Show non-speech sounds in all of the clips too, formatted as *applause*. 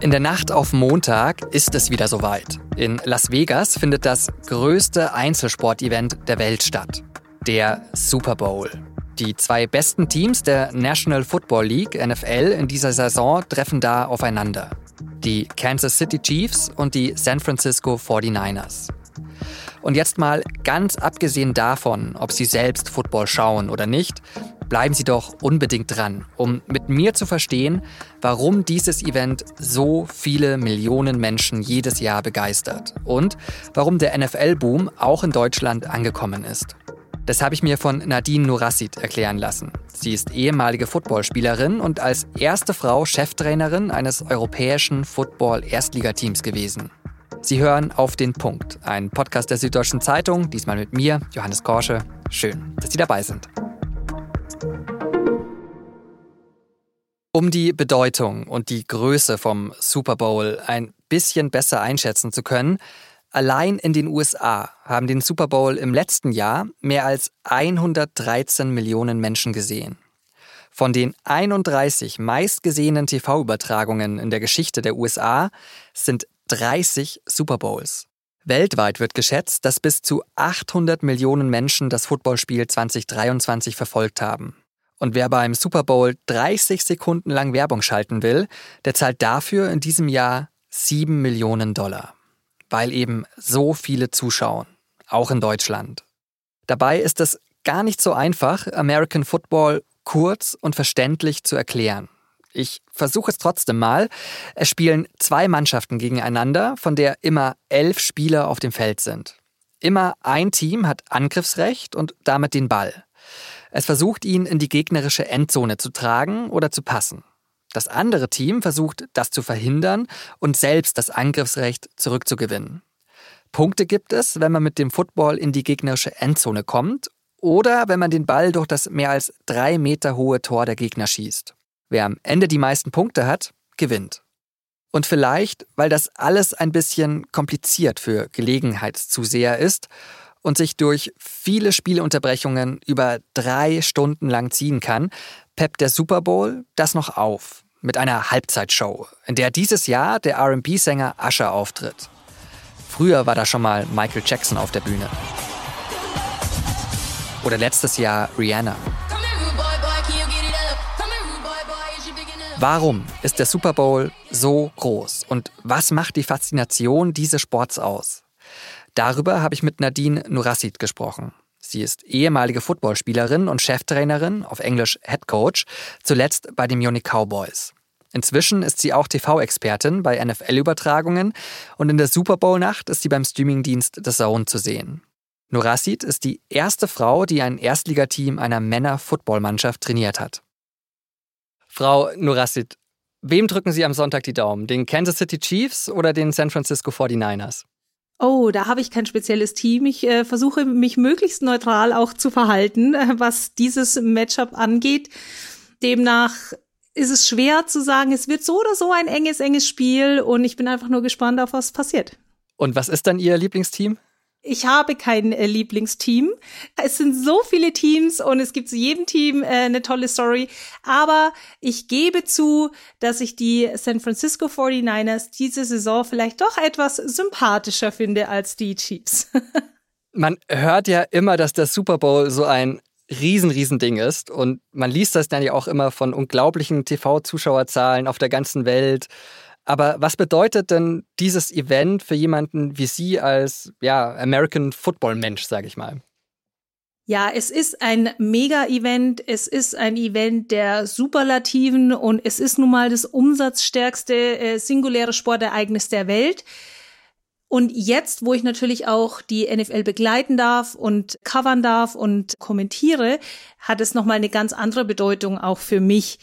In der Nacht auf Montag ist es wieder soweit. In Las Vegas findet das größte Einzelsportevent der Welt statt. Der Super Bowl. Die zwei besten Teams der National Football League, NFL, in dieser Saison treffen da aufeinander. Die Kansas City Chiefs und die San Francisco 49ers. Und jetzt mal ganz abgesehen davon, ob Sie selbst Football schauen oder nicht, bleiben Sie doch unbedingt dran, um mit mir zu verstehen, warum dieses Event so viele Millionen Menschen jedes Jahr begeistert und warum der NFL-Boom auch in Deutschland angekommen ist. Das habe ich mir von Nadine Nurassid erklären lassen. Sie ist ehemalige Footballspielerin und als erste Frau Cheftrainerin eines europäischen Football-Erstligateams gewesen. Sie hören auf den Punkt, ein Podcast der Süddeutschen Zeitung, diesmal mit mir, Johannes Korsche. Schön, dass Sie dabei sind. Um die Bedeutung und die Größe vom Super Bowl ein bisschen besser einschätzen zu können, allein in den USA haben den Super Bowl im letzten Jahr mehr als 113 Millionen Menschen gesehen. Von den 31 meistgesehenen TV-Übertragungen in der Geschichte der USA sind 30 Super Bowls. Weltweit wird geschätzt, dass bis zu 800 Millionen Menschen das Footballspiel 2023 verfolgt haben. Und wer beim Super Bowl 30 Sekunden lang Werbung schalten will, der zahlt dafür in diesem Jahr 7 Millionen Dollar. Weil eben so viele zuschauen, auch in Deutschland. Dabei ist es gar nicht so einfach, American Football kurz und verständlich zu erklären. Ich versuche es trotzdem mal. Es spielen zwei Mannschaften gegeneinander, von der immer elf Spieler auf dem Feld sind. Immer ein Team hat Angriffsrecht und damit den Ball. Es versucht ihn in die gegnerische Endzone zu tragen oder zu passen. Das andere Team versucht, das zu verhindern und selbst das Angriffsrecht zurückzugewinnen. Punkte gibt es, wenn man mit dem Football in die gegnerische Endzone kommt oder wenn man den Ball durch das mehr als drei Meter hohe Tor der Gegner schießt. Wer am Ende die meisten Punkte hat, gewinnt. Und vielleicht, weil das alles ein bisschen kompliziert für Gelegenheitszuseher ist und sich durch viele Spielunterbrechungen über drei Stunden lang ziehen kann, peppt der Super Bowl das noch auf mit einer Halbzeitshow, in der dieses Jahr der RB-Sänger Usher auftritt. Früher war da schon mal Michael Jackson auf der Bühne. Oder letztes Jahr Rihanna. Warum ist der Super Bowl so groß und was macht die Faszination dieses Sports aus? Darüber habe ich mit Nadine Nurassid gesprochen. Sie ist ehemalige Footballspielerin und Cheftrainerin, auf Englisch Head Coach, zuletzt bei den Munich Cowboys. Inzwischen ist sie auch TV-Expertin bei NFL-Übertragungen und in der Super Bowl-Nacht ist sie beim Streamingdienst The Zone zu sehen. Nurassid ist die erste Frau, die ein Erstligateam einer Männer-Footballmannschaft trainiert hat. Frau Nurassid, wem drücken Sie am Sonntag die Daumen? Den Kansas City Chiefs oder den San Francisco 49ers? Oh, da habe ich kein spezielles Team. Ich äh, versuche mich möglichst neutral auch zu verhalten, äh, was dieses Matchup angeht. Demnach ist es schwer zu sagen, es wird so oder so ein enges, enges Spiel und ich bin einfach nur gespannt auf was passiert. Und was ist dann Ihr Lieblingsteam? Ich habe kein äh, Lieblingsteam. Es sind so viele Teams und es gibt zu jedem Team äh, eine tolle Story. Aber ich gebe zu, dass ich die San Francisco 49ers diese Saison vielleicht doch etwas sympathischer finde als die Chiefs. *laughs* man hört ja immer, dass der Super Bowl so ein riesen, riesen Ding ist. Und man liest das dann ja auch immer von unglaublichen TV-Zuschauerzahlen auf der ganzen Welt. Aber was bedeutet denn dieses Event für jemanden wie Sie als ja, American Football Mensch, sage ich mal? Ja, es ist ein Mega-Event. Es ist ein Event der Superlativen und es ist nun mal das umsatzstärkste äh, singuläre Sportereignis der Welt. Und jetzt, wo ich natürlich auch die NFL begleiten darf und covern darf und kommentiere, hat es nochmal eine ganz andere Bedeutung auch für mich.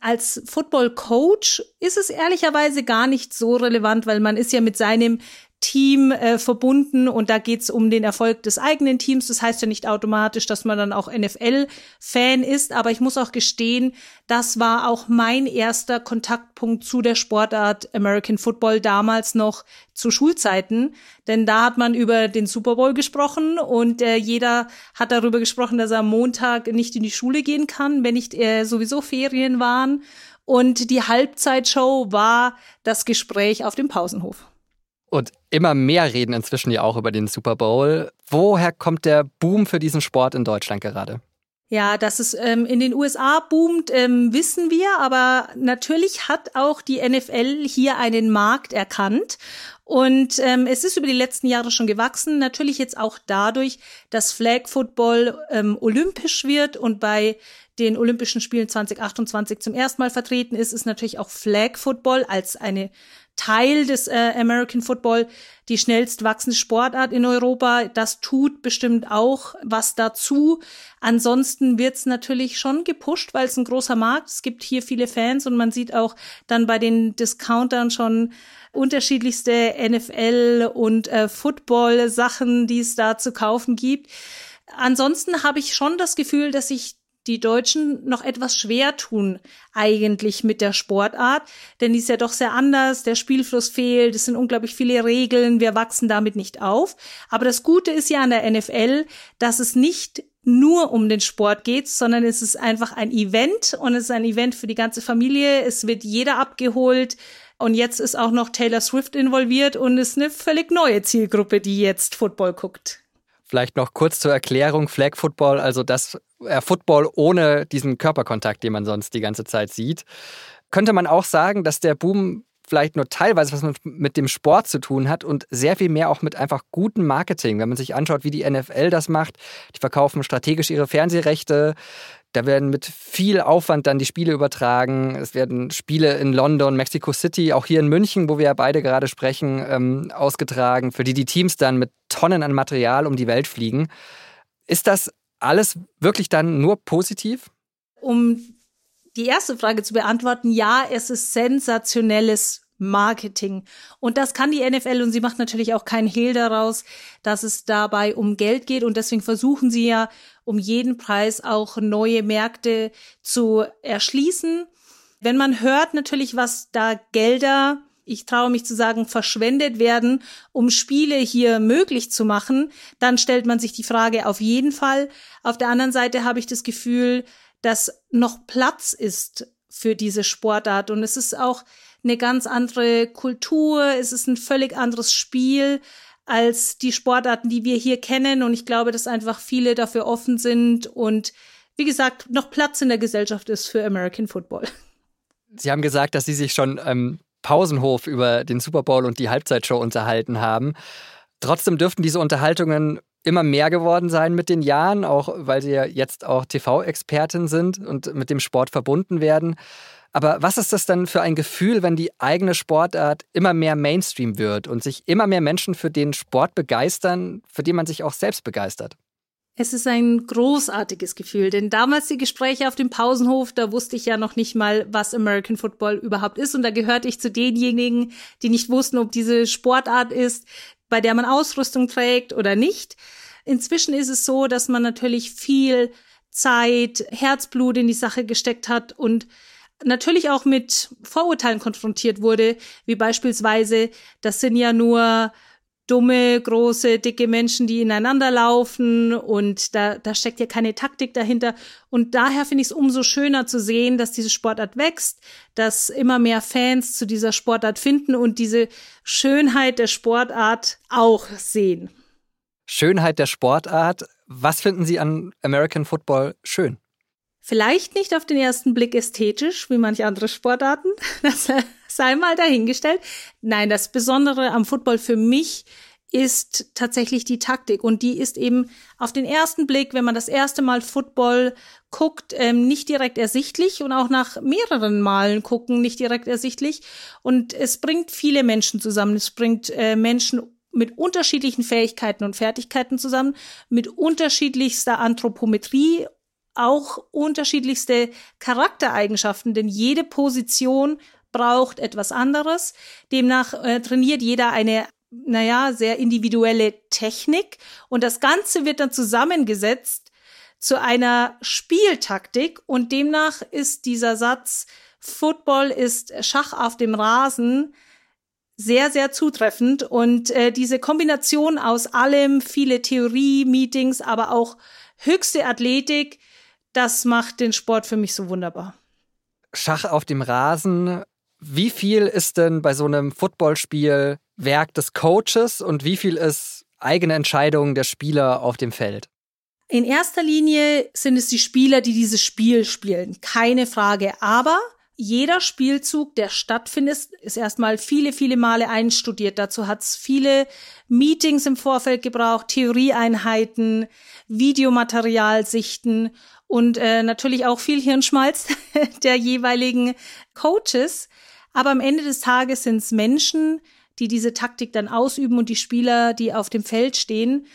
Als Football Coach ist es ehrlicherweise gar nicht so relevant, weil man ist ja mit seinem Team äh, verbunden und da geht's um den Erfolg des eigenen Teams. Das heißt ja nicht automatisch, dass man dann auch NFL-Fan ist, aber ich muss auch gestehen, das war auch mein erster Kontaktpunkt zu der Sportart American Football damals noch zu Schulzeiten, denn da hat man über den Super Bowl gesprochen und äh, jeder hat darüber gesprochen, dass er am Montag nicht in die Schule gehen kann, wenn nicht äh, sowieso Ferien waren. Und die Halbzeitshow war das Gespräch auf dem Pausenhof. Und immer mehr reden inzwischen ja auch über den Super Bowl. Woher kommt der Boom für diesen Sport in Deutschland gerade? Ja, dass es ähm, in den USA boomt, ähm, wissen wir, aber natürlich hat auch die NFL hier einen Markt erkannt. Und ähm, es ist über die letzten Jahre schon gewachsen, natürlich jetzt auch dadurch, dass Flag Football ähm, olympisch wird und bei den Olympischen Spielen 2028 zum ersten Mal vertreten ist, ist natürlich auch Flag Football als eine Teil des äh, American Football die schnellst wachsende Sportart in Europa. Das tut bestimmt auch was dazu. Ansonsten wird's natürlich schon gepusht, weil es ein großer Markt. Es gibt hier viele Fans und man sieht auch dann bei den Discountern schon unterschiedlichste NFL und äh, Football Sachen, die es da zu kaufen gibt. Ansonsten habe ich schon das Gefühl, dass sich die Deutschen noch etwas schwer tun eigentlich mit der Sportart, denn die ist ja doch sehr anders, der Spielfluss fehlt, es sind unglaublich viele Regeln, wir wachsen damit nicht auf. Aber das Gute ist ja an der NFL, dass es nicht nur um den Sport geht, sondern es ist einfach ein Event und es ist ein Event für die ganze Familie. Es wird jeder abgeholt. Und jetzt ist auch noch Taylor Swift involviert und ist eine völlig neue Zielgruppe, die jetzt Football guckt. Vielleicht noch kurz zur Erklärung, Flag Football, also das äh, Football ohne diesen Körperkontakt, den man sonst die ganze Zeit sieht. Könnte man auch sagen, dass der Boom vielleicht nur teilweise was mit dem Sport zu tun hat und sehr viel mehr auch mit einfach gutem Marketing. Wenn man sich anschaut, wie die NFL das macht, die verkaufen strategisch ihre Fernsehrechte, da werden mit viel Aufwand dann die Spiele übertragen. Es werden Spiele in London, Mexico City, auch hier in München, wo wir ja beide gerade sprechen, ähm, ausgetragen, für die die Teams dann mit Tonnen an Material um die Welt fliegen. Ist das alles wirklich dann nur positiv? Um die erste Frage zu beantworten, ja, es ist sensationelles Marketing. Und das kann die NFL und sie macht natürlich auch keinen Hehl daraus, dass es dabei um Geld geht und deswegen versuchen sie ja um jeden Preis auch neue Märkte zu erschließen. Wenn man hört natürlich, was da Gelder ich traue mich zu sagen, verschwendet werden, um Spiele hier möglich zu machen, dann stellt man sich die Frage auf jeden Fall. Auf der anderen Seite habe ich das Gefühl, dass noch Platz ist für diese Sportart und es ist auch eine ganz andere Kultur, es ist ein völlig anderes Spiel als die Sportarten, die wir hier kennen. Und ich glaube, dass einfach viele dafür offen sind und wie gesagt, noch Platz in der Gesellschaft ist für American Football. Sie haben gesagt, dass Sie sich schon im Pausenhof über den Super Bowl und die Halbzeitshow unterhalten haben. Trotzdem dürften diese Unterhaltungen immer mehr geworden sein mit den Jahren, auch weil Sie ja jetzt auch TV-Expertin sind und mit dem Sport verbunden werden. Aber was ist das dann für ein Gefühl, wenn die eigene Sportart immer mehr Mainstream wird und sich immer mehr Menschen für den Sport begeistern, für den man sich auch selbst begeistert? Es ist ein großartiges Gefühl, denn damals die Gespräche auf dem Pausenhof, da wusste ich ja noch nicht mal, was American Football überhaupt ist und da gehörte ich zu denjenigen, die nicht wussten, ob diese Sportart ist, bei der man Ausrüstung trägt oder nicht. Inzwischen ist es so, dass man natürlich viel Zeit, Herzblut in die Sache gesteckt hat und natürlich auch mit Vorurteilen konfrontiert wurde, wie beispielsweise, das sind ja nur dumme, große, dicke Menschen, die ineinander laufen und da, da steckt ja keine Taktik dahinter. Und daher finde ich es umso schöner zu sehen, dass diese Sportart wächst, dass immer mehr Fans zu dieser Sportart finden und diese Schönheit der Sportart auch sehen. Schönheit der Sportart. Was finden Sie an American Football schön? Vielleicht nicht auf den ersten Blick ästhetisch, wie manche andere Sportarten. *laughs* Das sei mal dahingestellt. Nein, das Besondere am Football für mich ist tatsächlich die Taktik. Und die ist eben auf den ersten Blick, wenn man das erste Mal Football guckt, ähm, nicht direkt ersichtlich und auch nach mehreren Malen gucken nicht direkt ersichtlich. Und es bringt viele Menschen zusammen. Es bringt äh, Menschen mit unterschiedlichen Fähigkeiten und Fertigkeiten zusammen, mit unterschiedlichster Anthropometrie auch unterschiedlichste Charaktereigenschaften, denn jede Position braucht etwas anderes. Demnach äh, trainiert jeder eine naja, sehr individuelle Technik und das Ganze wird dann zusammengesetzt zu einer Spieltaktik und demnach ist dieser Satz Football ist Schach auf dem Rasen sehr, sehr zutreffend. Und äh, diese Kombination aus allem, viele Theorie-Meetings, aber auch höchste Athletik, das macht den Sport für mich so wunderbar. Schach auf dem Rasen. Wie viel ist denn bei so einem Footballspiel Werk des Coaches und wie viel ist eigene Entscheidung der Spieler auf dem Feld? In erster Linie sind es die Spieler, die dieses Spiel spielen, keine Frage. Aber jeder Spielzug, der stattfindet, ist erstmal viele, viele Male einstudiert. Dazu hat es viele Meetings im Vorfeld gebraucht, Theorieeinheiten, Videomaterial sichten und äh, natürlich auch viel Hirnschmalz *laughs* der jeweiligen Coaches. Aber am Ende des Tages sind es Menschen, die diese Taktik dann ausüben und die Spieler, die auf dem Feld stehen.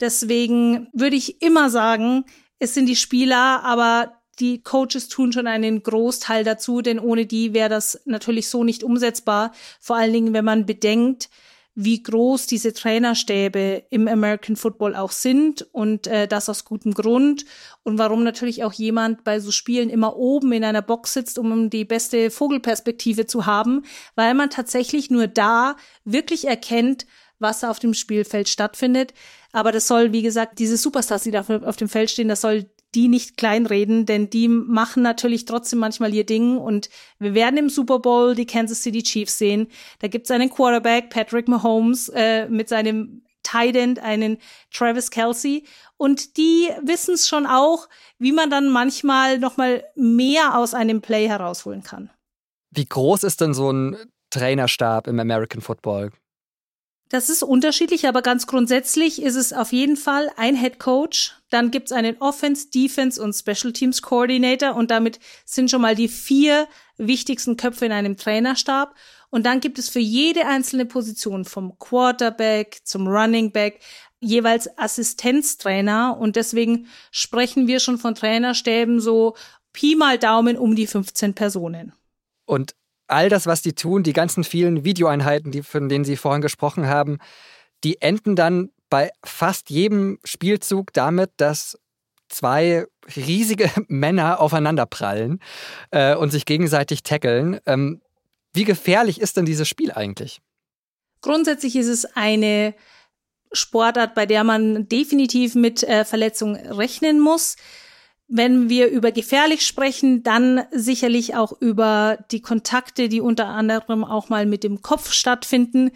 Deswegen würde ich immer sagen, es sind die Spieler, aber die Coaches tun schon einen Großteil dazu, denn ohne die wäre das natürlich so nicht umsetzbar. Vor allen Dingen, wenn man bedenkt, wie groß diese Trainerstäbe im American Football auch sind und äh, das aus gutem Grund und warum natürlich auch jemand bei so Spielen immer oben in einer Box sitzt, um die beste Vogelperspektive zu haben, weil man tatsächlich nur da wirklich erkennt, was auf dem Spielfeld stattfindet. Aber das soll, wie gesagt, diese Superstars, die da auf dem Feld stehen, das soll die nicht kleinreden, denn die machen natürlich trotzdem manchmal ihr Ding und wir werden im Super Bowl die Kansas City Chiefs sehen. Da gibt's einen Quarterback, Patrick Mahomes, äh, mit seinem Tight End, einen Travis Kelsey und die wissen es schon auch, wie man dann manchmal noch mal mehr aus einem Play herausholen kann. Wie groß ist denn so ein Trainerstab im American Football? Das ist unterschiedlich, aber ganz grundsätzlich ist es auf jeden Fall ein Head Coach. Dann gibt es einen Offense, Defense und Special Teams Coordinator und damit sind schon mal die vier wichtigsten Köpfe in einem Trainerstab. Und dann gibt es für jede einzelne Position vom Quarterback zum Running Back jeweils Assistenztrainer und deswegen sprechen wir schon von Trainerstäben so Pi mal Daumen um die 15 Personen. Und all das, was die tun, die ganzen vielen Videoeinheiten, die, von denen Sie vorhin gesprochen haben, die enden dann bei fast jedem Spielzug damit, dass zwei riesige *laughs* Männer aufeinanderprallen äh, und sich gegenseitig tackeln. Ähm, wie gefährlich ist denn dieses Spiel eigentlich? Grundsätzlich ist es eine Sportart, bei der man definitiv mit äh, Verletzungen rechnen muss. Wenn wir über gefährlich sprechen, dann sicherlich auch über die Kontakte, die unter anderem auch mal mit dem Kopf stattfinden.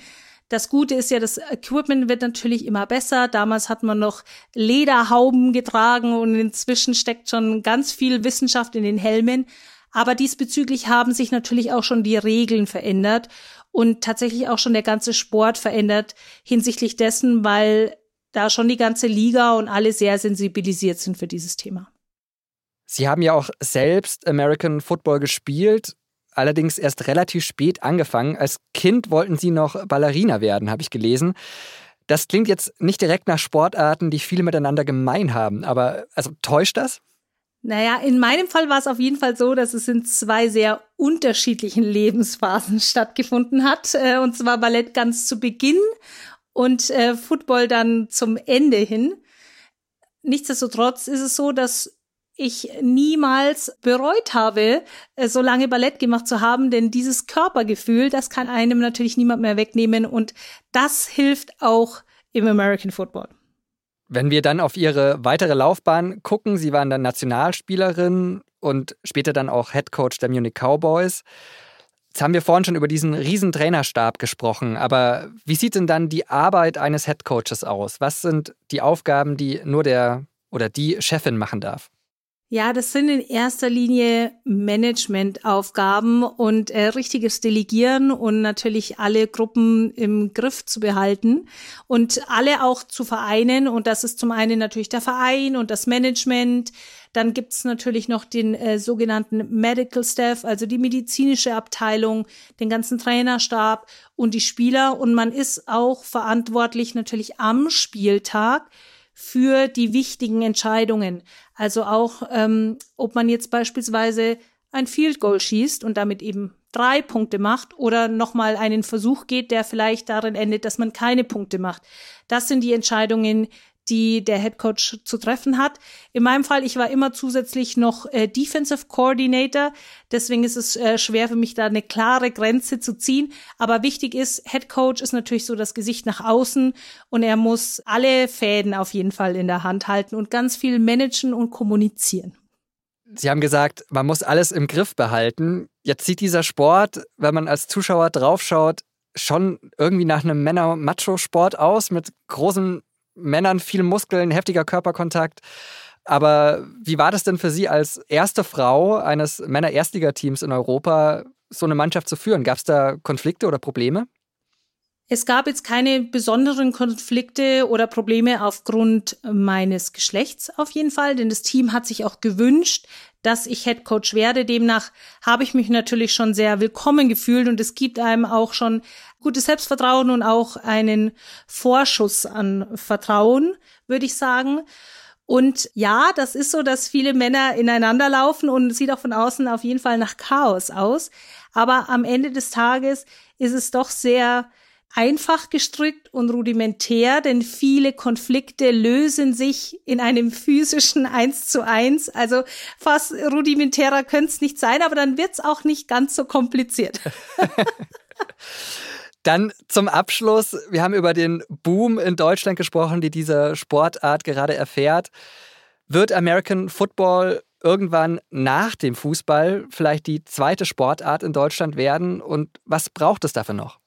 Das Gute ist ja, das Equipment wird natürlich immer besser. Damals hat man noch Lederhauben getragen und inzwischen steckt schon ganz viel Wissenschaft in den Helmen. Aber diesbezüglich haben sich natürlich auch schon die Regeln verändert und tatsächlich auch schon der ganze Sport verändert hinsichtlich dessen, weil da schon die ganze Liga und alle sehr sensibilisiert sind für dieses Thema. Sie haben ja auch selbst American Football gespielt, allerdings erst relativ spät angefangen. Als Kind wollten Sie noch Ballerina werden, habe ich gelesen. Das klingt jetzt nicht direkt nach Sportarten, die viel miteinander gemein haben, aber also täuscht das? Naja, in meinem Fall war es auf jeden Fall so, dass es in zwei sehr unterschiedlichen Lebensphasen stattgefunden hat. Äh, und zwar Ballett ganz zu Beginn und äh, Football dann zum Ende hin. Nichtsdestotrotz ist es so, dass ich niemals bereut habe, äh, so lange Ballett gemacht zu haben, denn dieses Körpergefühl, das kann einem natürlich niemand mehr wegnehmen und das hilft auch im American Football. Wenn wir dann auf Ihre weitere Laufbahn gucken, Sie waren dann Nationalspielerin und später dann auch Head Coach der Munich Cowboys. Jetzt haben wir vorhin schon über diesen riesen Trainerstab gesprochen, aber wie sieht denn dann die Arbeit eines Head Coaches aus? Was sind die Aufgaben, die nur der oder die Chefin machen darf? Ja, das sind in erster Linie Managementaufgaben und äh, richtiges Delegieren und natürlich alle Gruppen im Griff zu behalten und alle auch zu vereinen. Und das ist zum einen natürlich der Verein und das Management. Dann gibt's natürlich noch den äh, sogenannten Medical Staff, also die medizinische Abteilung, den ganzen Trainerstab und die Spieler. Und man ist auch verantwortlich natürlich am Spieltag für die wichtigen Entscheidungen. Also auch, ähm, ob man jetzt beispielsweise ein Field Goal schießt und damit eben drei Punkte macht oder nochmal einen Versuch geht, der vielleicht darin endet, dass man keine Punkte macht. Das sind die Entscheidungen, die der Head Coach zu treffen hat. In meinem Fall, ich war immer zusätzlich noch äh, Defensive Coordinator, deswegen ist es äh, schwer für mich da eine klare Grenze zu ziehen. Aber wichtig ist, Head Coach ist natürlich so das Gesicht nach außen und er muss alle Fäden auf jeden Fall in der Hand halten und ganz viel managen und kommunizieren. Sie haben gesagt, man muss alles im Griff behalten. Jetzt sieht dieser Sport, wenn man als Zuschauer draufschaut, schon irgendwie nach einem Männer-Macho-Sport aus mit großen Männern, viel Muskeln, heftiger Körperkontakt. Aber wie war das denn für Sie als erste Frau eines Männer-Erstligateams in Europa, so eine Mannschaft zu führen? Gab es da Konflikte oder Probleme? Es gab jetzt keine besonderen Konflikte oder Probleme aufgrund meines Geschlechts auf jeden Fall, denn das Team hat sich auch gewünscht, dass ich Head Coach werde. Demnach habe ich mich natürlich schon sehr willkommen gefühlt und es gibt einem auch schon gutes Selbstvertrauen und auch einen Vorschuss an Vertrauen, würde ich sagen. Und ja, das ist so, dass viele Männer ineinander laufen und sieht auch von außen auf jeden Fall nach Chaos aus. Aber am Ende des Tages ist es doch sehr einfach gestrickt und rudimentär, denn viele Konflikte lösen sich in einem physischen Eins zu eins. Also fast rudimentärer könnte es nicht sein, aber dann wird es auch nicht ganz so kompliziert. *laughs* *laughs* Dann zum Abschluss, wir haben über den Boom in Deutschland gesprochen, die diese Sportart gerade erfährt. Wird American Football irgendwann nach dem Fußball vielleicht die zweite Sportart in Deutschland werden? Und was braucht es dafür noch?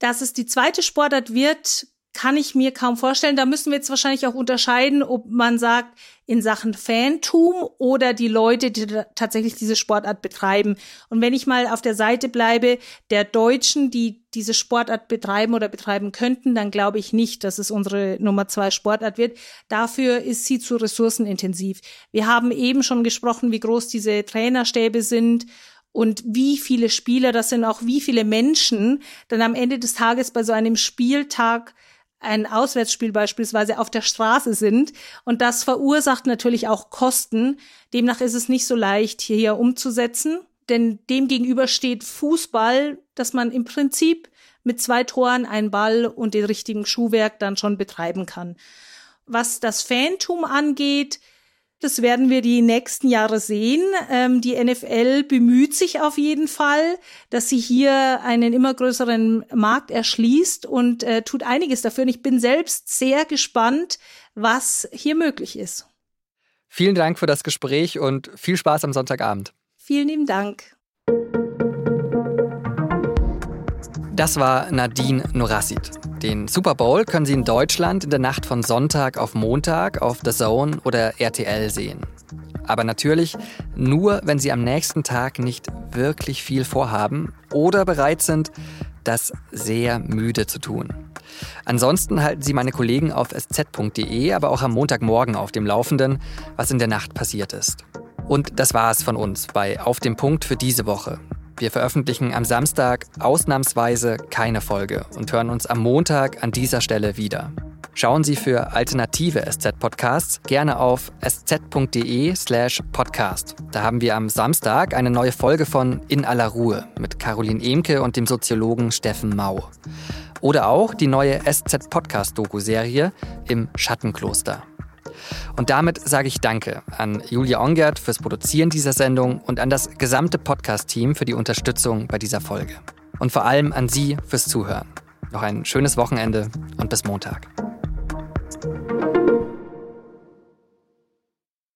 Dass es die zweite Sportart wird, kann ich mir kaum vorstellen. Da müssen wir jetzt wahrscheinlich auch unterscheiden, ob man sagt, in Sachen Fantum oder die Leute, die tatsächlich diese Sportart betreiben. Und wenn ich mal auf der Seite bleibe der Deutschen, die diese Sportart betreiben oder betreiben könnten, dann glaube ich nicht, dass es unsere Nummer zwei Sportart wird. Dafür ist sie zu ressourcenintensiv. Wir haben eben schon gesprochen, wie groß diese Trainerstäbe sind und wie viele Spieler das sind, auch wie viele Menschen dann am Ende des Tages bei so einem Spieltag ein Auswärtsspiel beispielsweise auf der Straße sind. Und das verursacht natürlich auch Kosten. Demnach ist es nicht so leicht, hier umzusetzen. Denn dem gegenüber steht Fußball, dass man im Prinzip mit zwei Toren, einen Ball und dem richtigen Schuhwerk dann schon betreiben kann. Was das Fantum angeht, das werden wir die nächsten Jahre sehen. Ähm, die NFL bemüht sich auf jeden Fall, dass sie hier einen immer größeren Markt erschließt und äh, tut einiges dafür. Und ich bin selbst sehr gespannt, was hier möglich ist. Vielen Dank für das Gespräch und viel Spaß am Sonntagabend. Vielen lieben Dank. Das war Nadine Norassid. Den Super Bowl können Sie in Deutschland in der Nacht von Sonntag auf Montag auf The Zone oder RTL sehen. Aber natürlich nur, wenn Sie am nächsten Tag nicht wirklich viel vorhaben oder bereit sind, das sehr müde zu tun. Ansonsten halten Sie meine Kollegen auf sz.de, aber auch am Montagmorgen auf dem Laufenden, was in der Nacht passiert ist. Und das war es von uns bei Auf dem Punkt für diese Woche. Wir veröffentlichen am Samstag ausnahmsweise keine Folge und hören uns am Montag an dieser Stelle wieder. Schauen Sie für alternative SZ-Podcasts gerne auf sz.de/slash podcast. Da haben wir am Samstag eine neue Folge von In aller Ruhe mit Caroline Emke und dem Soziologen Steffen Mau. Oder auch die neue SZ-Podcast-Doku-Serie im Schattenkloster. Und damit sage ich Danke an Julia Ongert fürs Produzieren dieser Sendung und an das gesamte Podcast-Team für die Unterstützung bei dieser Folge. Und vor allem an Sie fürs Zuhören. Noch ein schönes Wochenende und bis Montag.